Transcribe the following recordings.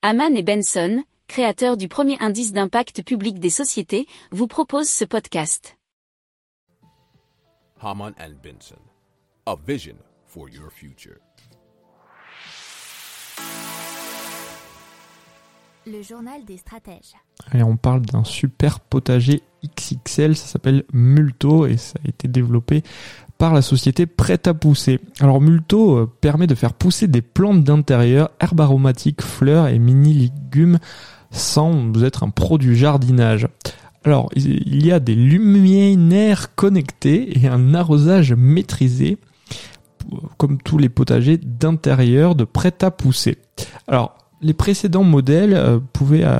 Haman et Benson, créateurs du premier indice d'impact public des sociétés, vous proposent ce podcast. Haman and Benson, a vision for your future. Le journal des stratèges. Et on parle d'un super potager XXL, ça s'appelle Multo et ça a été développé par la société Prêt à pousser. Alors Multo euh, permet de faire pousser des plantes d'intérieur, herbes aromatiques, fleurs et mini légumes sans être un pro du jardinage. Alors il y a des luminaires connectés et un arrosage maîtrisé comme tous les potagers d'intérieur de prêt à pousser. Alors les précédents modèles euh, pouvaient euh,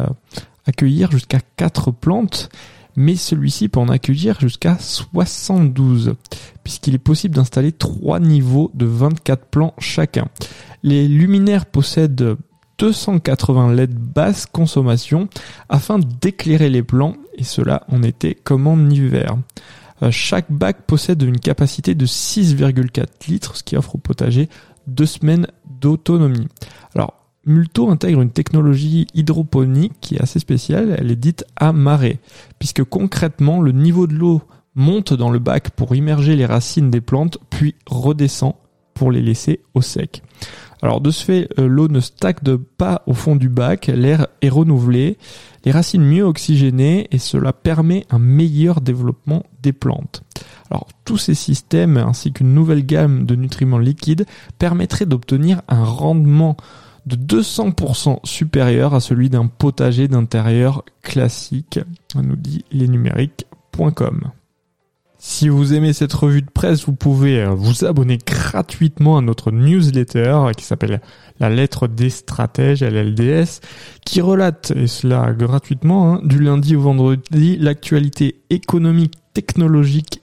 accueillir jusqu'à 4 plantes, mais celui-ci peut en accueillir jusqu'à 72, puisqu'il est possible d'installer 3 niveaux de 24 plants chacun. Les luminaires possèdent 280 LED basse consommation afin d'éclairer les plants, et cela en été comme en hiver. Euh, chaque bac possède une capacité de 6,4 litres, ce qui offre au potager deux semaines d'autonomie. Alors, Multo intègre une technologie hydroponique qui est assez spéciale, elle est dite à marée, puisque concrètement le niveau de l'eau monte dans le bac pour immerger les racines des plantes, puis redescend pour les laisser au sec. Alors de ce fait, euh, l'eau ne stagne pas au fond du bac, l'air est renouvelé, les racines mieux oxygénées et cela permet un meilleur développement des plantes. Alors tous ces systèmes ainsi qu'une nouvelle gamme de nutriments liquides permettraient d'obtenir un rendement de 200% supérieur à celui d'un potager d'intérieur classique, nous dit lesnumériques.com. Si vous aimez cette revue de presse, vous pouvez euh, vous abonner gratuitement à notre newsletter qui s'appelle La lettre des stratèges, LLDS, qui relate, et cela gratuitement, hein, du lundi au vendredi, l'actualité économique, technologique